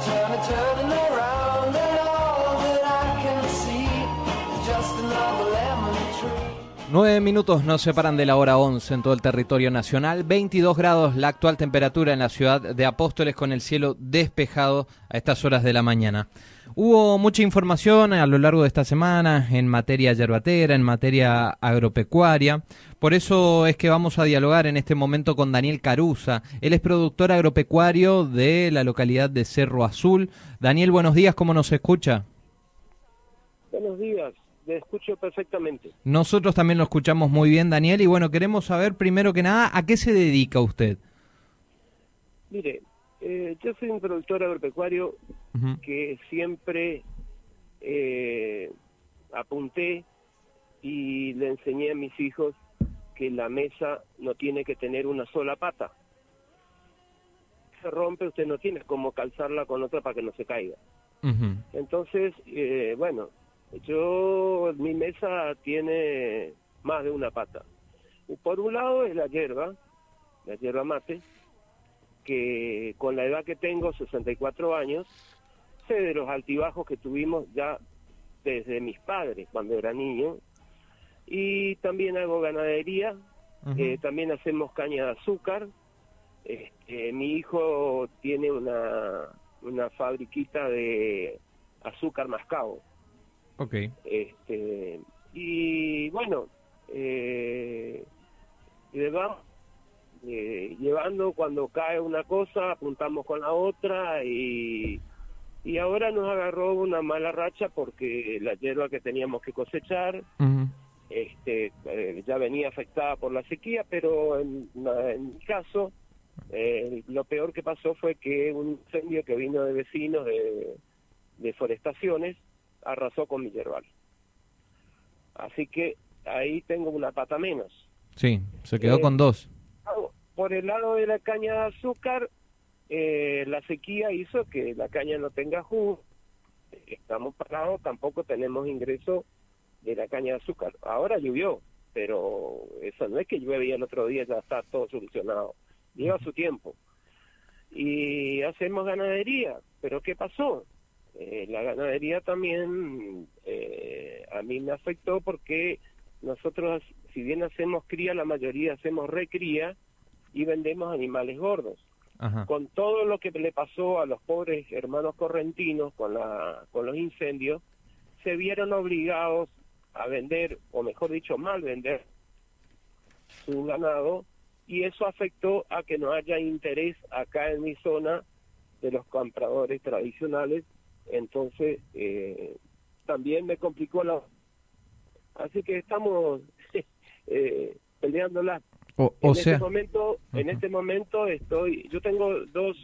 turning. Nueve minutos nos separan de la hora 11 en todo el territorio nacional. 22 grados la actual temperatura en la ciudad de Apóstoles con el cielo despejado a estas horas de la mañana. Hubo mucha información a lo largo de esta semana en materia yerbatera, en materia agropecuaria. Por eso es que vamos a dialogar en este momento con Daniel Caruza. Él es productor agropecuario de la localidad de Cerro Azul. Daniel, buenos días, ¿cómo nos escucha? Buenos días, te escucho perfectamente. Nosotros también lo escuchamos muy bien, Daniel, y bueno, queremos saber primero que nada a qué se dedica usted. Mire, eh, yo soy un productor agropecuario que siempre eh, apunté y le enseñé a mis hijos que la mesa no tiene que tener una sola pata. Se rompe, usted no tiene como calzarla con otra para que no se caiga. Entonces, eh, bueno, yo, mi mesa tiene más de una pata. Por un lado es la hierba, la hierba mate, que con la edad que tengo, 64 años, sé de los altibajos que tuvimos ya desde mis padres cuando era niño. Y también hago ganadería, eh, también hacemos caña de azúcar. Este, mi hijo tiene una, una fabriquita de azúcar mascabo. Ok. Este, y bueno, eh, vamos eh, llevando cuando cae una cosa, apuntamos con la otra y, y ahora nos agarró una mala racha porque la hierba que teníamos que cosechar este, eh, ya venía afectada por la sequía, pero en mi caso, eh, lo peor que pasó fue que un incendio que vino de vecinos de, de forestaciones arrasó con mi yerbal. Así que ahí tengo una pata menos. Sí, se quedó Eh, con dos. Por el lado de la caña de azúcar, eh, la sequía hizo que la caña no tenga jugo. Estamos parados, tampoco tenemos ingreso de la caña de azúcar. Ahora llovió, pero eso no es que llueve y el otro día ya está todo solucionado. Lleva su tiempo. Y hacemos ganadería, pero ¿qué pasó? Eh, la ganadería también eh, a mí me afectó porque nosotros, si bien hacemos cría, la mayoría hacemos recría y vendemos animales gordos. Ajá. Con todo lo que le pasó a los pobres hermanos correntinos con, la, con los incendios, se vieron obligados a vender, o mejor dicho, mal vender su ganado, y eso afectó a que no haya interés acá en mi zona de los compradores tradicionales, entonces eh, también me complicó la... Así que estamos eh, peleándola. O, en o este sea, momento en este momento estoy yo tengo dos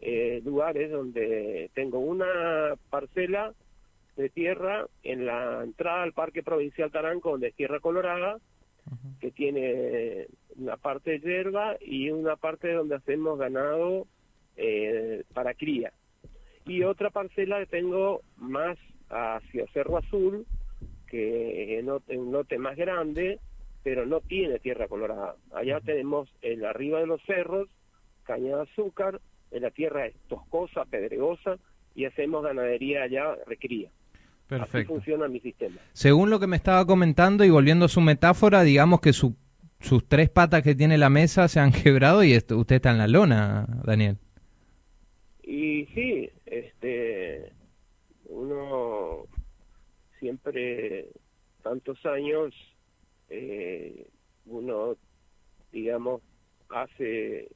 eh, lugares donde tengo una parcela de tierra en la entrada al Parque Provincial Taranco donde es tierra colorada que tiene una parte de hierba y una parte donde hacemos ganado eh, para cría. Y otra parcela que tengo más hacia Cerro Azul que es un lote más grande pero no tiene tierra colorada. Allá tenemos el arriba de los cerros, caña de azúcar, en la tierra es toscosa, pedregosa, y hacemos ganadería allá, recría. Así perfecto. funciona mi sistema. Según lo que me estaba comentando y volviendo a su metáfora, digamos que su- sus tres patas que tiene la mesa se han quebrado y esto- usted está en la lona, Daniel. Y sí, este, uno siempre, tantos años, eh, uno, digamos, hace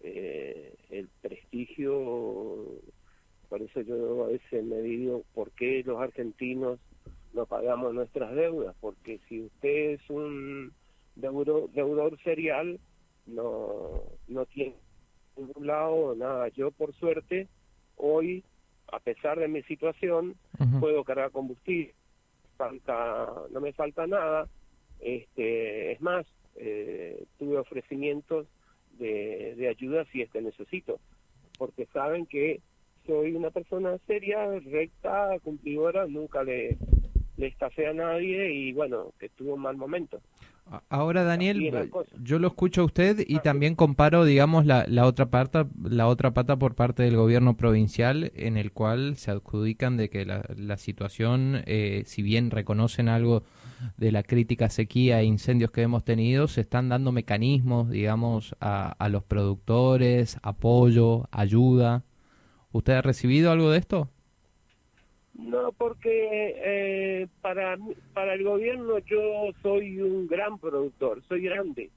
eh, el prestigio, por eso yo a veces me digo, ¿por qué los argentinos no pagamos nuestras deudas? Porque si usted es un deudor, deudor serial, no, no tiene ningún lado nada. Yo, por suerte, hoy, a pesar de mi situación, puedo cargar combustible, falta, no me falta nada. Este, es más, eh, tuve ofrecimientos de, de ayuda si es que necesito, porque saben que soy una persona seria, recta, cumplidora, nunca le, le estafé a nadie y bueno, que tuvo un mal momento. Ahora, Daniel, yo lo escucho a usted y también comparo, digamos, la, la, otra pata, la otra pata por parte del gobierno provincial, en el cual se adjudican de que la, la situación, eh, si bien reconocen algo de la crítica sequía e incendios que hemos tenido, se están dando mecanismos, digamos, a, a los productores, apoyo, ayuda. ¿Usted ha recibido algo de esto? No, porque eh, para, para el gobierno yo soy un gran productor, soy grande.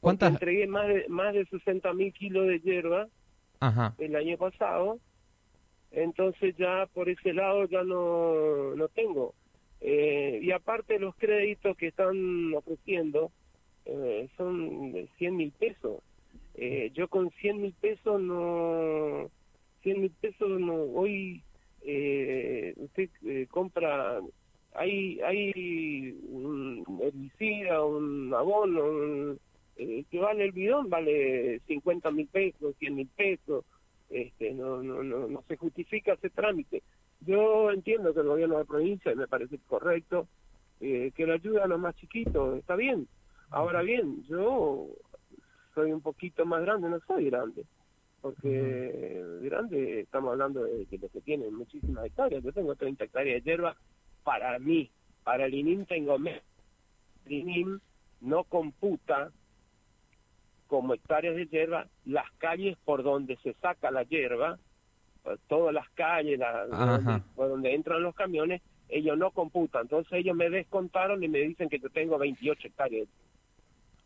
¿Cuántas? Entregué más de, más de 60 mil kilos de hierba el año pasado, entonces ya por ese lado ya no, no tengo. Eh, y aparte los créditos que están ofreciendo eh, son de 100 mil pesos. Eh, yo con 100 mil pesos no, 100 mil pesos no, hoy eh, usted eh, compra, hay, hay un herbicida, un abono, eh, que vale el bidón, vale 50 mil pesos, 100 mil pesos, este, no, no, no, no se justifica ese trámite. Yo entiendo que el gobierno de provincia, y me parece correcto, eh, que lo ayuda a los más chiquitos, está bien. Ahora bien, yo soy un poquito más grande, no soy grande porque grande estamos hablando de, que los que tienen muchísimas hectáreas. Yo tengo 30 hectáreas de hierba para mí, para el INIM tengo menos. El INIM no computa como hectáreas de hierba las calles por donde se saca la hierba, todas las calles por donde entran los camiones, ellos no computan. Entonces ellos me descontaron y me dicen que yo tengo 28 hectáreas.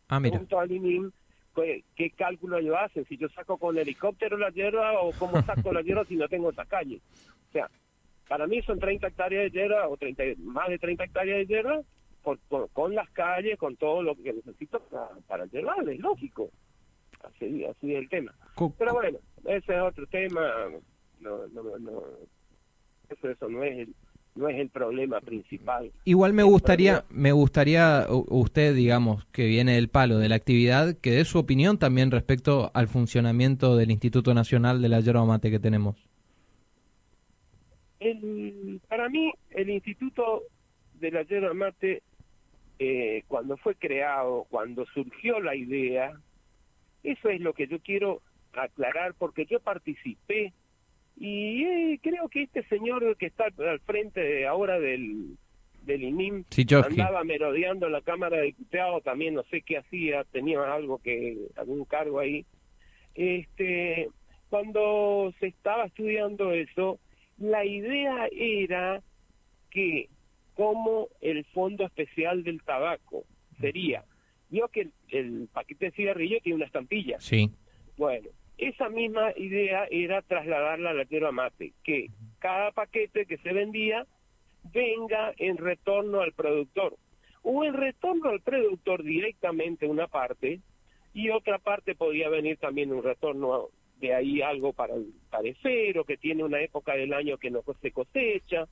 Ah, mira. Junto al INIM ¿qué, cálculo yo hacen? Si yo saco con helicóptero la hierba o cómo saco la hierba si no tengo esa calle. O sea, para mí son 30 hectáreas de hierba o 30, más de 30 hectáreas de hierba con, las calles, con todo lo que necesito para, para el es lógico. Así, así es el tema. Pero bueno, ese es otro tema. No, no, no, eso, eso no es el, no es el problema principal. Igual me gustaría, me gustaría usted, digamos, que viene del palo de la actividad, que dé su opinión también respecto al funcionamiento del Instituto Nacional de la Yerba Mate que tenemos. para mí, el Instituto de la Yerba Mate, eh, cuando fue creado, cuando surgió la idea, eso es lo que yo quiero aclarar, porque yo participé y eh, creo que este señor que está al frente ahora del, del INIM andaba merodeando la Cámara de Diputados, también no sé qué hacía, tenía algo que, algún cargo ahí. Este, cuando se estaba estudiando eso, la idea era que como el Fondo Especial del Tabaco sería, vio que el, el paquete de cigarrillo tiene una estampilla. Sí. Bueno, esa misma idea era trasladarla a la tierra mate, que cada paquete que se vendía venga en retorno al productor. O en retorno al productor directamente una parte y otra parte podía venir también un retorno de ahí algo para el parecero que tiene una época del año que no se cosecha.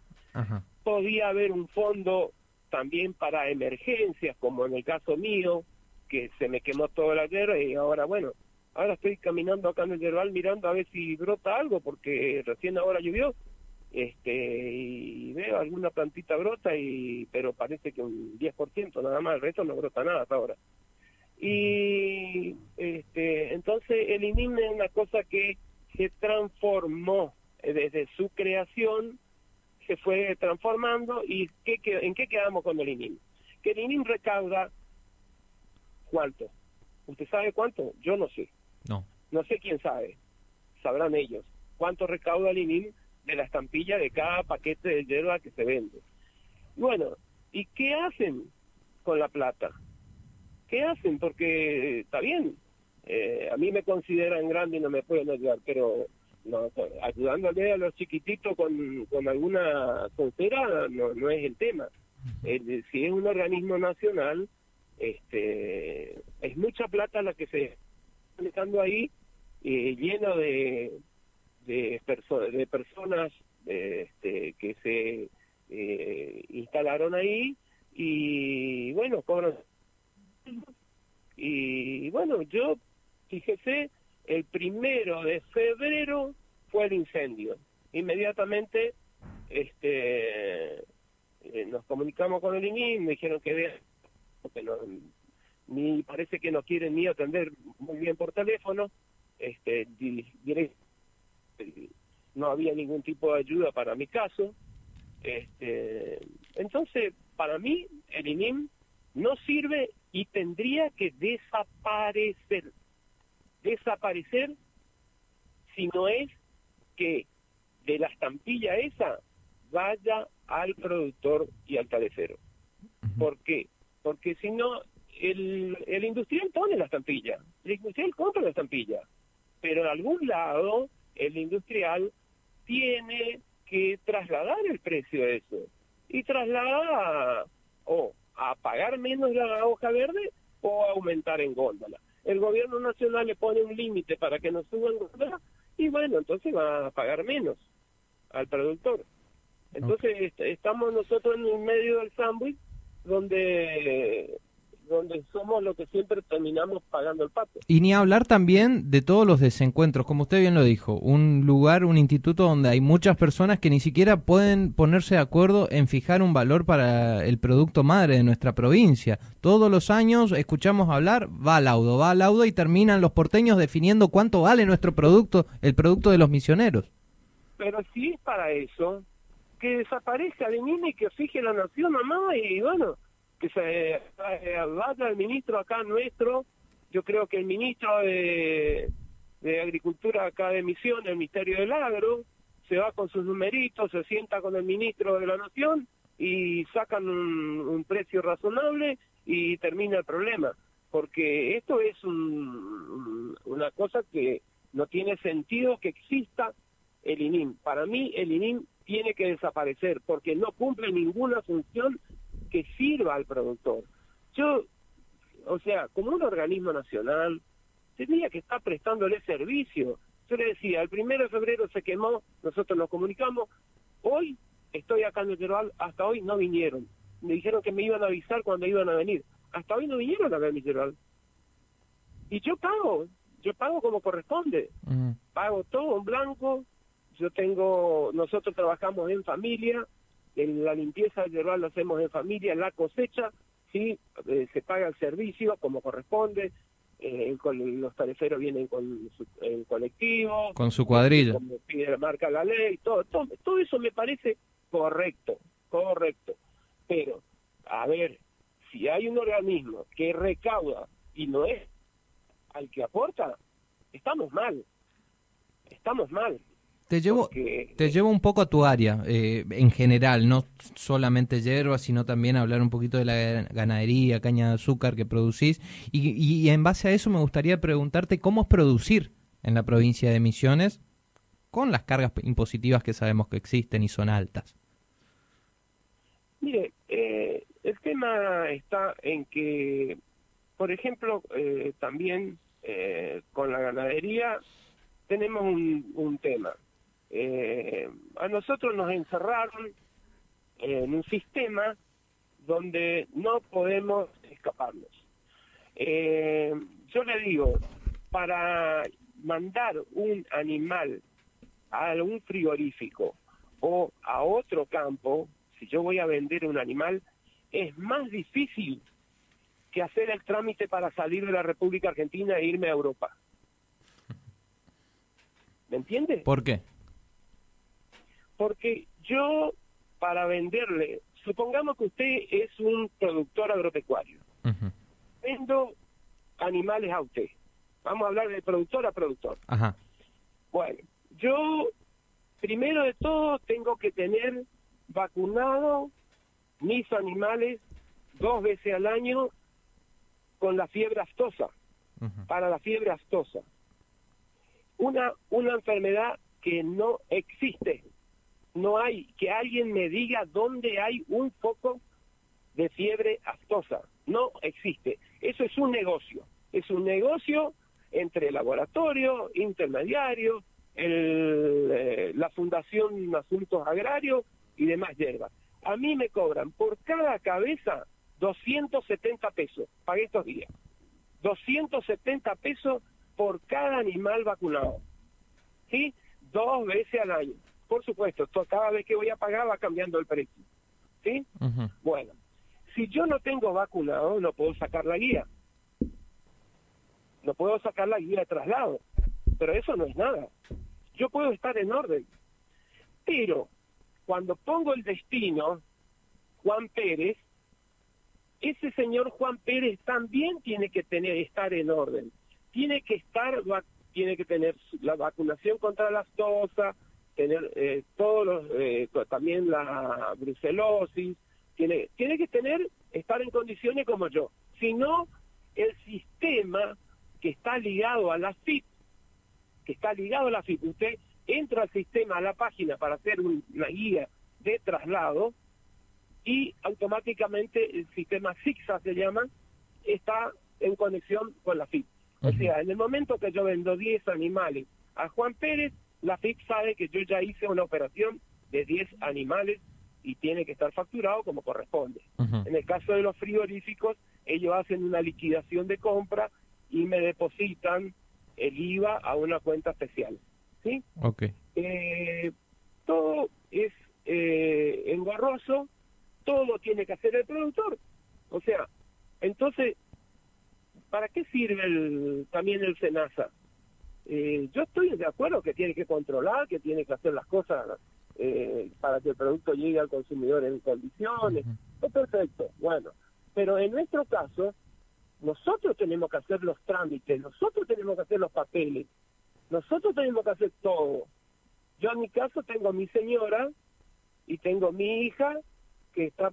Podía haber un fondo también para emergencias como en el caso mío que se me quemó toda la tierra y ahora bueno Ahora estoy caminando acá en el Yerbal mirando a ver si brota algo, porque recién ahora llovió, este, y veo alguna plantita brota, y pero parece que un 10% nada más, el resto no brota nada hasta ahora. Y este, entonces el INIM es una cosa que se transformó eh, desde su creación, se fue transformando, y ¿qué, ¿en qué quedamos con el INIM? Que el INIM recauda cuánto. ¿Usted sabe cuánto? Yo no sé. No. No sé quién sabe, sabrán ellos. ¿Cuánto recauda el INIM de la estampilla de cada paquete de hierba que se vende. Bueno, ¿y qué hacen con la plata? ¿Qué hacen? Porque está bien, eh, a mí me consideran grande y no me pueden ayudar, pero no, ayudándole a los chiquititos con, con alguna tontera no, no es el tema. si es un organismo nacional, este, es mucha plata la que se manejando ahí, eh, lleno de, de, de personas este, que se eh, instalaron ahí y bueno, cobran. Y bueno, yo, fíjese, el primero de febrero fue el incendio. Inmediatamente este eh, nos comunicamos con el INIM, me dijeron que no, ni parece que no quieren ni atender muy bien por teléfono, este no había ningún tipo de ayuda para mi caso. Este, entonces, para mí, el INIM no sirve y tendría que desaparecer desaparecer si no es que de la estampilla esa vaya al productor y al talecero. ¿Por qué? Porque si no, el, el industrial pone la estampilla, el industrial compra la estampilla, pero en algún lado el industrial tiene que trasladar el precio de eso. Y traslada o a pagar menos la hoja verde o a aumentar en góndola. El gobierno nacional le pone un límite para que no suban y bueno, entonces va a pagar menos al productor. Entonces estamos nosotros en el medio del sándwich donde donde somos lo que siempre terminamos pagando el pato. Y ni hablar también de todos los desencuentros, como usted bien lo dijo, un lugar, un instituto donde hay muchas personas que ni siquiera pueden ponerse de acuerdo en fijar un valor para el producto madre de nuestra provincia. Todos los años escuchamos hablar, va laudo, va laudo y terminan los porteños definiendo cuánto vale nuestro producto, el producto de los misioneros. Pero si es para eso, que desaparezca de mí y que fije la nación mamá y bueno, que se eh, vaya el ministro acá nuestro, yo creo que el ministro de, Agricultura acá de Misión, el Ministerio del Agro, se va con sus numeritos, se sienta con el ministro de la Nación y sacan un, precio razonable y termina el problema. Porque esto es una cosa que no tiene sentido que exista el INIM. Para mí el INIM tiene que desaparecer porque no cumple ninguna función que sirva al productor. Yo, o sea, como un organismo nacional, tenía que estar prestándole servicio. Yo le decía, el primero de febrero se quemó, nosotros nos comunicamos, hoy estoy acá en el hasta hoy no vinieron. Me dijeron que me iban a avisar cuando iban a venir. Hasta hoy no vinieron a ver mi. Y yo pago, yo pago como corresponde. Pago todo en blanco. Yo tengo, nosotros trabajamos en familia, la limpieza del lo hacemos en familia, la cosecha, sí, eh, se paga el servicio como corresponde, eh, los tariferos vienen con su en colectivo, con su cuadrilla, como pide marca la ley, todo, todo, todo eso me parece correcto, correcto. Pero, a ver, si hay un organismo que recauda y no es al que aporta, estamos mal, estamos mal. Te llevo, te llevo un poco a tu área, eh, en general, no solamente hierba, sino también hablar un poquito de la ganadería, caña de azúcar que producís. Y, y, en base a eso me gustaría preguntarte cómo es producir en la provincia de Misiones con las cargas impositivas que sabemos que existen y son altas. Mire, eh, el tema está en que, por ejemplo, eh, también con la ganadería tenemos un tema eh, a nosotros nos encerraron en un sistema donde no podemos escaparnos. Eh, yo le digo, para mandar un animal a un frigorífico o a otro campo, si yo voy a vender un animal, es más difícil que hacer el trámite para salir de la República Argentina e irme a Europa. ¿Me entiende? ¿Por qué? Porque yo, para venderle, supongamos que usted es un productor agropecuario. Vendo animales a usted. Vamos a hablar de productor a productor. Ajá. Bueno, yo primero de todo tengo que tener vacunado mis animales dos veces al año con la fiebre aftosa, para la fiebre aftosa. Una, una enfermedad que no existe. No hay, que alguien me diga dónde hay un foco de fiebre aftosa. No existe. Eso es un negocio. Es un negocio entre laboratorio, intermediario, el, eh, la Fundación Asuntos Agrarios y demás hierbas. A mí me cobran por cada cabeza 270 pesos. Pagué estos días. 270 pesos por cada animal vacunado. ¿Sí? Dos veces al año. Por supuesto, to- cada vez que voy a pagar va cambiando el precio. ¿Sí? Bueno, si yo no tengo vacunado, no puedo sacar la guía. No puedo sacar la guía de traslado. Pero eso no es nada. Yo puedo estar en orden. Pero cuando pongo el destino, Juan Pérez, ese señor Juan Pérez también tiene que tener estar en orden. Tiene que estar tiene que tener la vacunación contra la aftosa, tener eh, todos los eh, también la brucelosis, tiene tiene que tener estar en condiciones como yo. Si no el sistema que está ligado a la FIP, que está ligado a la FIP, usted entra al sistema, a la página para hacer un- una guía de traslado y automáticamente el sistema SIGSA se llama, está en conexión con la FIP. O Ujú. sea, en el momento que yo vendo 10 animales a Juan Pérez, la FIP sabe que yo ya hice una operación de 10 animales y tiene que estar facturado como corresponde. En el caso de los frigoríficos, ellos hacen una liquidación de compra y me depositan el IVA a una cuenta especial. ¿Sí? Ok. Eh, todo es eh, engorroso, todo lo tiene que hacer el productor. O sea, entonces, ¿para qué sirve el, también el SENASA? Eh, yo estoy de acuerdo que tiene que controlar, que tiene que hacer las cosas eh, para que el producto llegue al consumidor en condiciones. Está perfecto, bueno. Pero en nuestro caso, nosotros tenemos que hacer los trámites, nosotros tenemos que hacer los papeles, nosotros tenemos que hacer todo. Yo en mi caso tengo a mi señora y tengo mi hija que está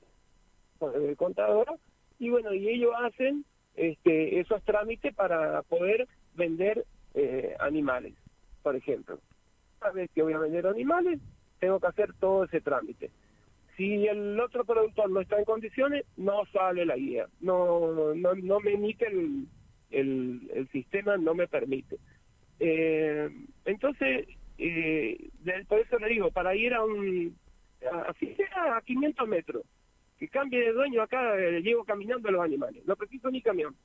eh, contadora y bueno, y ellos hacen este, esos trámites para poder vender eh, animales, por ejemplo. Cada vez que voy a vender animales, tengo que hacer todo ese trámite. Si el otro productor no está en condiciones, no sale la guía. No, no, no me emite el, el, el sistema, no me permite. Eh, entonces, eh, por eso le digo, para ir a un, a- así sea a 500 metros, que cambie de dueño acá, eh, llevo caminando los animales. No preciso ni camión.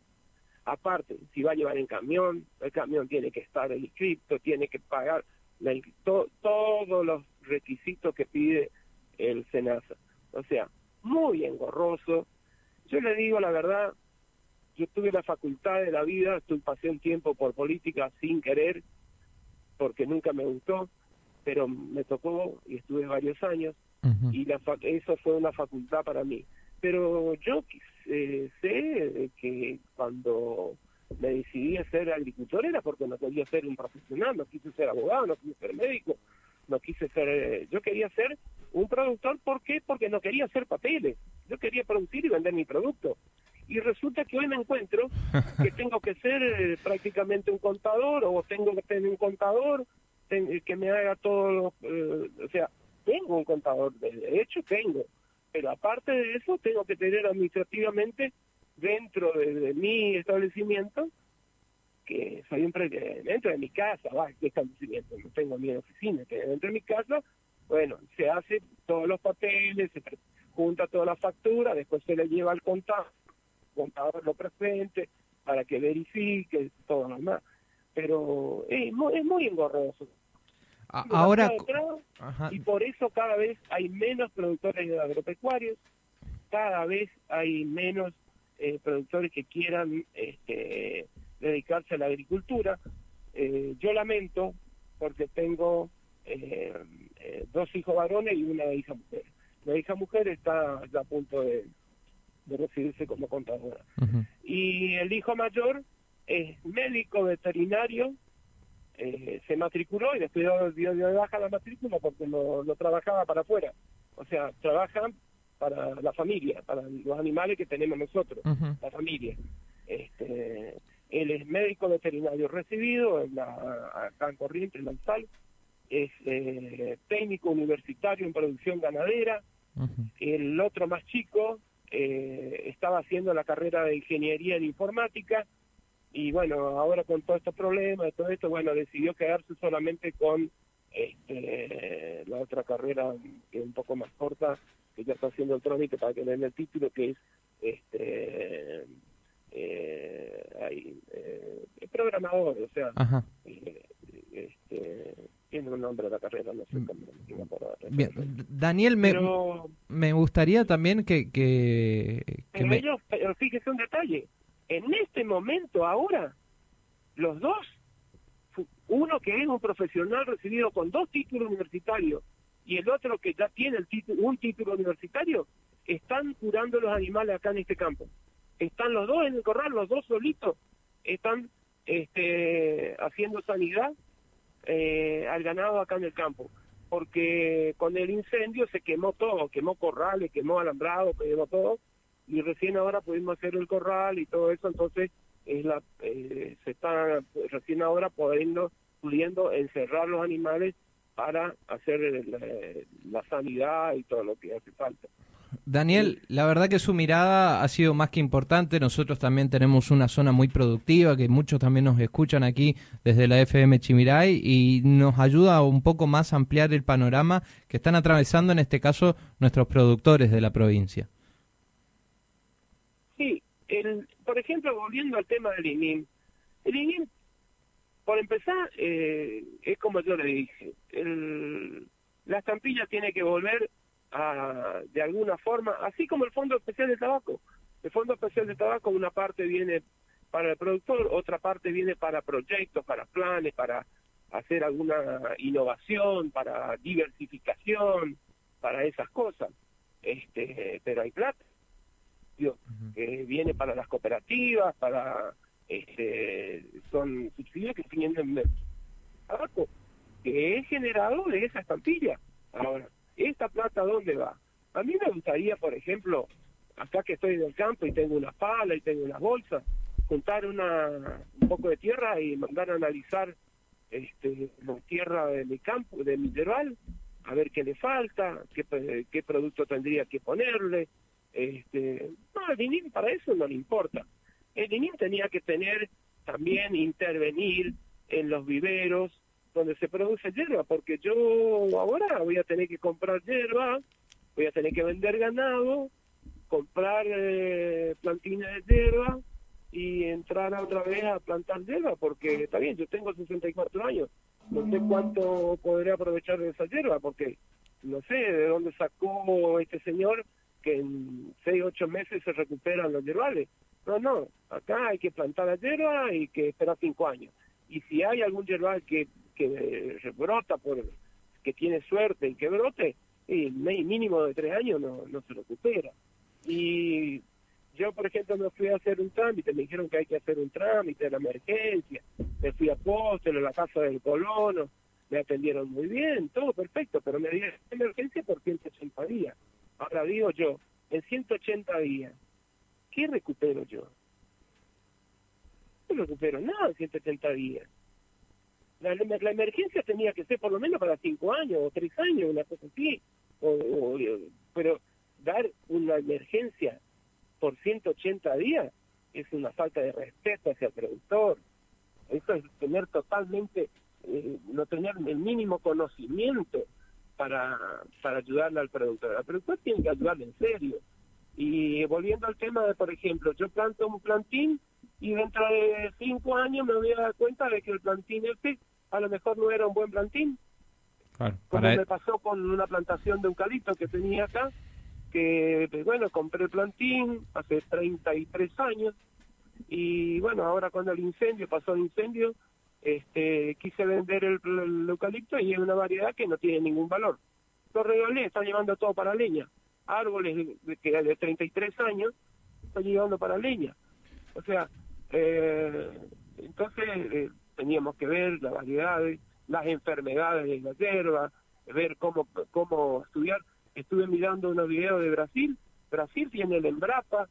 Aparte, si va a llevar en camión, el camión tiene que estar inscrito, tiene que pagar la to- todos los requisitos que pide el SENASA. O sea, muy engorroso. Yo le digo la verdad, yo tuve la facultad de la vida, pasé un tiempo por política sin querer, porque nunca me gustó, pero me tocó y estuve varios años y la eso fue una facultad para mí. Pero yo eh, sé que cuando me decidí a ser agricultor era porque no quería ser un profesional, no quise ser abogado, no quise ser médico, no quise ser... eh, yo quería ser un productor, ¿por qué? Porque no quería hacer papeles, yo quería producir y vender mi producto. Y resulta que hoy me encuentro que tengo que ser eh, prácticamente un contador o tengo que tener un contador ten- que me haga todo, eh, o sea, tengo un contador, de hecho tengo, pero aparte de eso tengo que tener administrativamente dentro de, mi establecimiento, que soy un dentro de mi casa, va, ¿qué establecimiento? No tengo mi oficina, que dentro de mi casa, bueno, se hace todos los papeles, se junta toda la factura, después se le lleva al contador, el contador lo presente para que verifique todo lo demás. Pero es muy, es muy engorroso. Ahora, ajá, y por eso cada vez hay menos productores agropecuarios, cada vez hay menos eh, productores que quieran este, dedicarse a la agricultura. Eh, yo lamento porque tengo eh, eh, dos hijos varones y una hija mujer. La hija mujer está ya a punto de, de recibirse como contadora. Y el hijo mayor es médico veterinario eh, se matriculó y después dio, de baja la matrícula porque no, no trabajaba para afuera. O sea, trabajan para la familia, para los animales que tenemos nosotros, la familia. Este, él es médico veterinario recibido en la, acá en Corrientes, en Lanzal, es eh, técnico universitario en producción ganadera. El otro más chico eh, estaba haciendo la carrera de ingeniería en informática y bueno, ahora con todos estos problemas, todo esto, bueno, decidió quedarse solamente con este, la otra carrera que es un poco más corta, que ya está haciendo el trámite para que le den el título, que es este eh, eh, programador, o sea, eh, este, tiene un nombre de la carrera, no sé mm. cómo, Bien. Daniel, me, me gustaría también que... que, me... ellos, fíjese un detalle, en este momento ahora, los dos, uno que es un profesional recibido con dos títulos universitarios y el otro que ya tiene un título universitario, están curando los animales acá en este campo. Están los dos en el corral, los dos solitos, están este, haciendo sanidad eh, al ganado acá en el campo. Porque con el incendio se quemó todo, quemó corrales, quemó alambrado, quemó todo, y recién ahora pudimos hacer el corral y todo eso, entonces es la, eh, se está recién ahora pudiendo, pudiendo encerrar los animales para hacer la, sanidad y todo lo que hace falta. Daniel, la verdad que su mirada ha sido más que importante. Nosotros también tenemos una zona muy productiva que muchos también nos escuchan aquí desde la FM Chimiray y nos ayuda un poco más a ampliar el panorama que están atravesando en este caso nuestros productores de la provincia. El, por ejemplo, volviendo al tema del INIM, el INIM por empezar, eh, es como yo le dije, el, la estampilla tiene que volver a, de alguna forma, así como el Fondo Especial de Tabaco. El Fondo Especial de Tabaco, una parte viene para el productor, otra parte viene para proyectos, para planes, para hacer alguna innovación, para diversificación, para esas cosas. Este, pero hay plata que viene para las cooperativas, para este, son subsidios que tienen abajo, que es generado de esa estampilla. Ahora, ¿esta plata dónde va? A mí me gustaría, por ejemplo, acá que estoy en el campo y tengo una pala y tengo una bolsa, juntar una, un poco de tierra y mandar a analizar este, la tierra de mi campo, de mi yerbal, a ver qué le falta, qué, qué producto tendría que ponerle. Este, no, al para eso no le importa. El INIM tenía que tener también intervenir en los viveros donde se produce hierba, porque yo ahora voy a tener que comprar hierba, voy a tener que vender ganado, comprar eh, de hierba y entrar otra vez a plantar hierba, porque está bien, yo tengo 64 años, no sé cuánto podré aprovechar de esa hierba, porque no sé de dónde sacó este señor que en 6, 8 meses se recuperan los hierbales. No, no, acá hay que plantar la hierba y que esperar cinco años. Y si hay algún yerbal que, que brota, por, que tiene suerte y que brote, y mínimo de tres años no, no se recupera. Y yo, por ejemplo, me fui a hacer un trámite, me dijeron que hay que hacer un trámite de la emergencia, me fui a Póstelo, a la casa del colono, me atendieron muy bien, todo perfecto, pero me dieron emergencia por 180 días. Ahora digo yo, en 180 días, ¿qué recupero yo? No recupero nada en 180 días. La, emergencia tenía que ser por lo menos para 5 años o 3 años, una cosa así. O, pero dar una emergencia por 180 días es una falta de respeto hacia el productor. Eso es tener totalmente, eh, no tener el mínimo conocimiento para, para ayudarle al productor. El productor tiene que ayudarle en serio. Y volviendo al tema de, por ejemplo, yo planto un plantín y dentro de cinco años me voy a dar cuenta de que el plantín este a lo mejor no era un buen plantín. Como me pasó con una plantación de eucalipto que tenía acá, que pues, bueno, compré el plantín hace 33 años y bueno, ahora cuando el incendio, pasó el incendio, este quise vender el, eucalipto y es una variedad que no tiene ningún valor. Lo regalé, está llevando todo para leña árboles de, que de 33 años están llegando para leña. O sea, eh, entonces, eh, teníamos que ver las variedades, las enfermedades de la hierba, ver cómo, cómo estudiar. Estuve mirando unos videos de Brasil. Brasil tiene el Embrapa,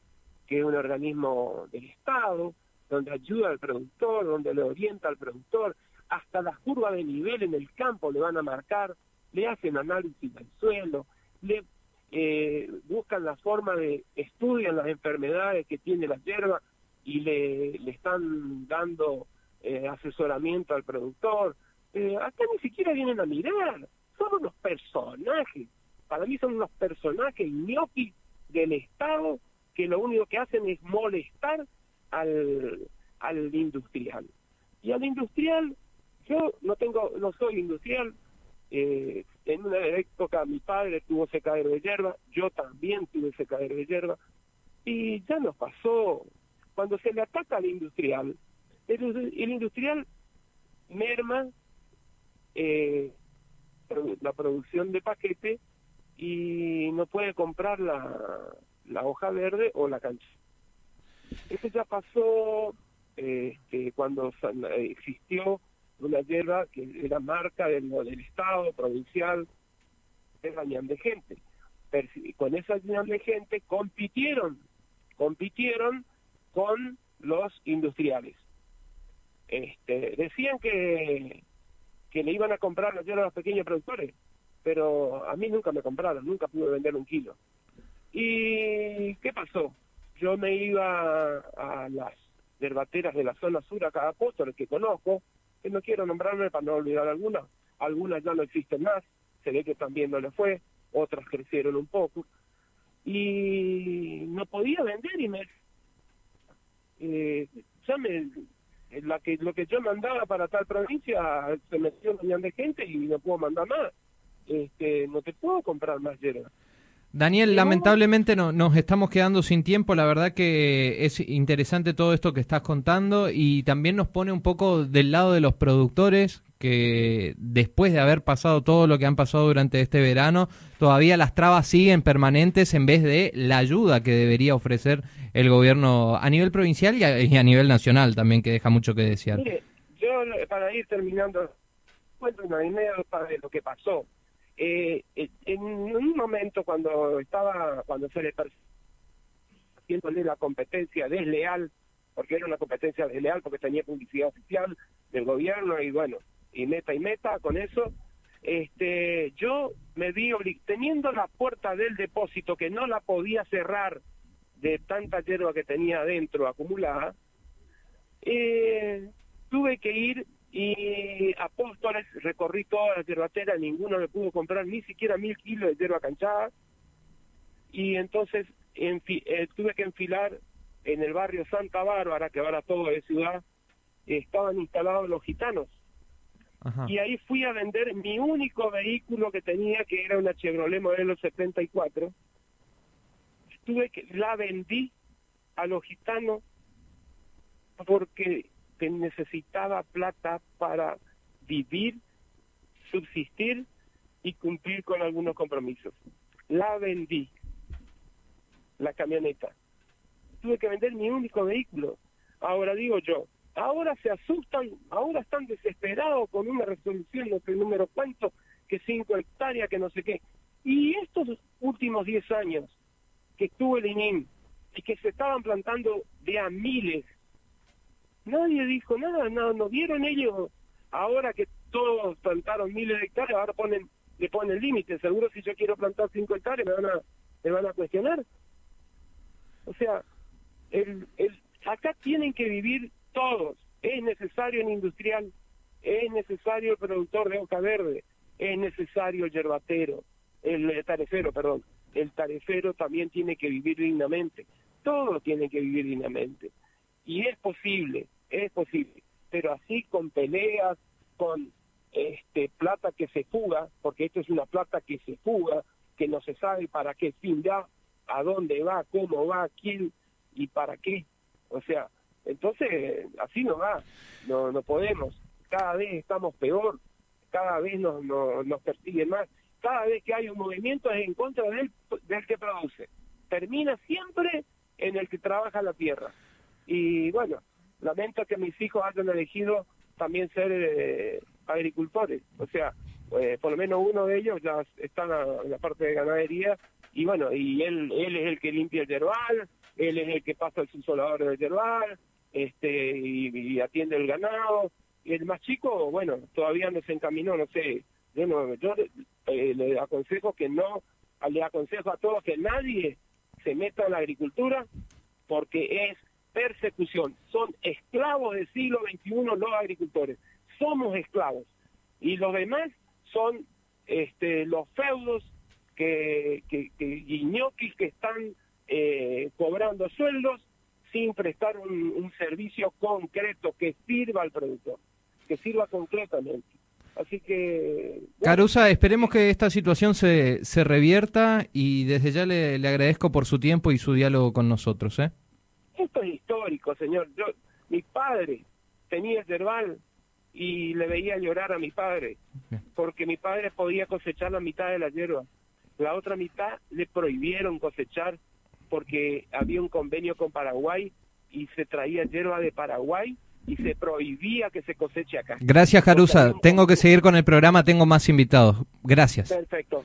que es un organismo del Estado, donde ayuda al productor, donde le orienta al productor, hasta las curvas de nivel en el campo le van a marcar, le hacen análisis del suelo, le eh, buscan la forma de, estudian las enfermedades que tiene la hierba y le, le están dando eh, asesoramiento al productor. Eh, acá ni siquiera vienen a mirar, son unos personajes, para mí son unos personajes ñoquis del Estado que lo único que hacen es molestar al, al industrial. Y al industrial, yo no tengo, no soy industrial, eh, en una época mi padre tuvo secadero de hierba, yo también tuve secadero de hierba, y ya nos pasó. Cuando se le ataca al industrial, el, industrial merma eh, la producción de paquete y no puede comprar la, la hoja verde o la cancha. Eso ya pasó este, cuando existió una hierba que era marca del, Estado provincial, era de gente. con esa ñam de gente compitieron, compitieron con los industriales. Este, decían que, que le iban a comprar la hierba a los pequeños productores, pero a mí nunca me compraron, nunca pude vender un kilo. ¿Y qué pasó? Yo me iba a las herbateras de la zona sur, acá Apóstoles, que conozco, que no quiero nombrarme para no olvidar algunas, algunas ya no existen más, se ve que también no le fue, otras crecieron un poco, y no podía vender y me... Eh, ya me la que lo que yo mandaba para tal provincia se metió un de gente y no puedo mandar más. Este no te puedo comprar más hierba Daniel, lamentablemente no, nos estamos quedando sin tiempo. La verdad que es interesante todo esto que estás contando y también nos pone un poco del lado de los productores que después de haber pasado todo lo que han pasado durante este verano, todavía las trabas siguen permanentes en vez de la ayuda que debería ofrecer el gobierno a nivel provincial y a, nivel nacional también, que deja mucho que desear. Mire, yo para ir terminando, cuento una anécdota de lo que pasó eh, eh, en un momento cuando estaba, cuando se le haciéndole la competencia desleal, porque era una competencia desleal porque tenía publicidad oficial del gobierno y bueno, y meta y meta con eso, este, yo me vi teniendo la puerta del depósito que no la podía cerrar de tanta hierba que tenía adentro acumulada, eh, tuve que ir y Apóstoles, recorrí toda la yerbatera, ninguno me pudo comprar ni siquiera mil kilos de hierba canchada. Y entonces eh, tuve que enfilar en el barrio Santa Bárbara, que ahora todo de ciudad, estaban instalados los gitanos. Y ahí fui a vender mi único vehículo que tenía, que era una Chevrolet modelo 74. Tuve que, la vendí a los gitanos porque que necesitaba plata para vivir, subsistir y cumplir con algunos compromisos. La vendí, la camioneta. Tuve que vender mi único vehículo. Ahora digo yo, ahora se asustan, ahora están desesperados con una resolución, no sé número cuánto, que cinco hectáreas, que no sé qué. Y estos últimos diez años que estuvo el INIM y que se estaban plantando de a miles Nadie dijo nada, no, no vieron ellos ahora que todos plantaron miles de hectáreas, ahora ponen, le ponen límites, seguro si yo quiero plantar cinco hectáreas me van a, me van a cuestionar. O sea, el, el, acá tienen que vivir todos, es necesario el industrial, es necesario el productor de hoja verde, es necesario el yerbatero, el tarefero, perdón, el tarefero también tiene que vivir dignamente, todos tienen que vivir dignamente. Y es posible, es posible, pero así con peleas, con este plata que se fuga, porque esto es una plata que se fuga, que no se sabe para qué fin da, a dónde va, cómo va, quién y para qué. O sea, entonces así no va, no, no podemos. Cada vez estamos peor, cada vez nos, nos, persiguen más, cada vez que hay un movimiento es en contra del, del que produce. Termina siempre en el que trabaja la tierra. Y bueno, lamento que mis hijos hayan elegido también ser eh, agricultores. O sea, eh, por lo menos uno de ellos ya está en la, parte de ganadería y bueno, y él, él es el que limpia el yerbal, él es el que pasa el subsolador del yerbal, este, y, atiende el ganado. Y el más chico, bueno, todavía no se encaminó, no sé, yo no, yo eh, le aconsejo que no, le aconsejo a todos que nadie se meta en la agricultura porque es persecución. Son esclavos del siglo XXI los agricultores. Somos esclavos. Y los demás son este, los feudos que, que, que que están eh, cobrando sueldos sin prestar un, servicio concreto que sirva al productor, que sirva concretamente. Así que... Carusa, esperemos que esta situación se, se revierta y desde ya le, le, agradezco por su tiempo y su diálogo con nosotros. ¿eh? Esto es histórico, señor. Yo, mi padre tenía yerbal y le veía llorar a mi padre, porque mi padre podía cosechar la mitad de la hierba, la otra mitad le prohibieron cosechar porque había un convenio con Paraguay y se traía hierba de Paraguay y se prohibía que se coseche acá. Gracias, Carusa. Tengo que seguir con el programa, tengo más invitados. Gracias. Perfecto.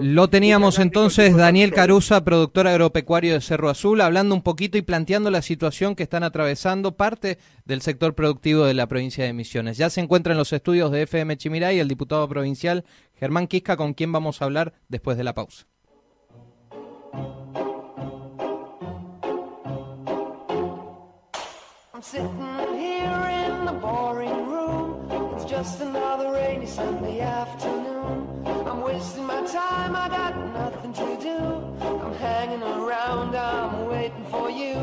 Lo teníamos entonces Daniel Carusa, productor agropecuario de Cerro Azul, hablando un poquito y planteando la situación que están atravesando parte del sector productivo de la provincia de Misiones. Ya se encuentra en los estudios de FM Chimiray el diputado provincial Germán Quisca, con quien vamos a hablar después de la pausa. sitting the boring room. It's just another rainy Sunday afternoon. I'm wasting my time, I got nothing to do. I'm hanging around, I'm waiting for you.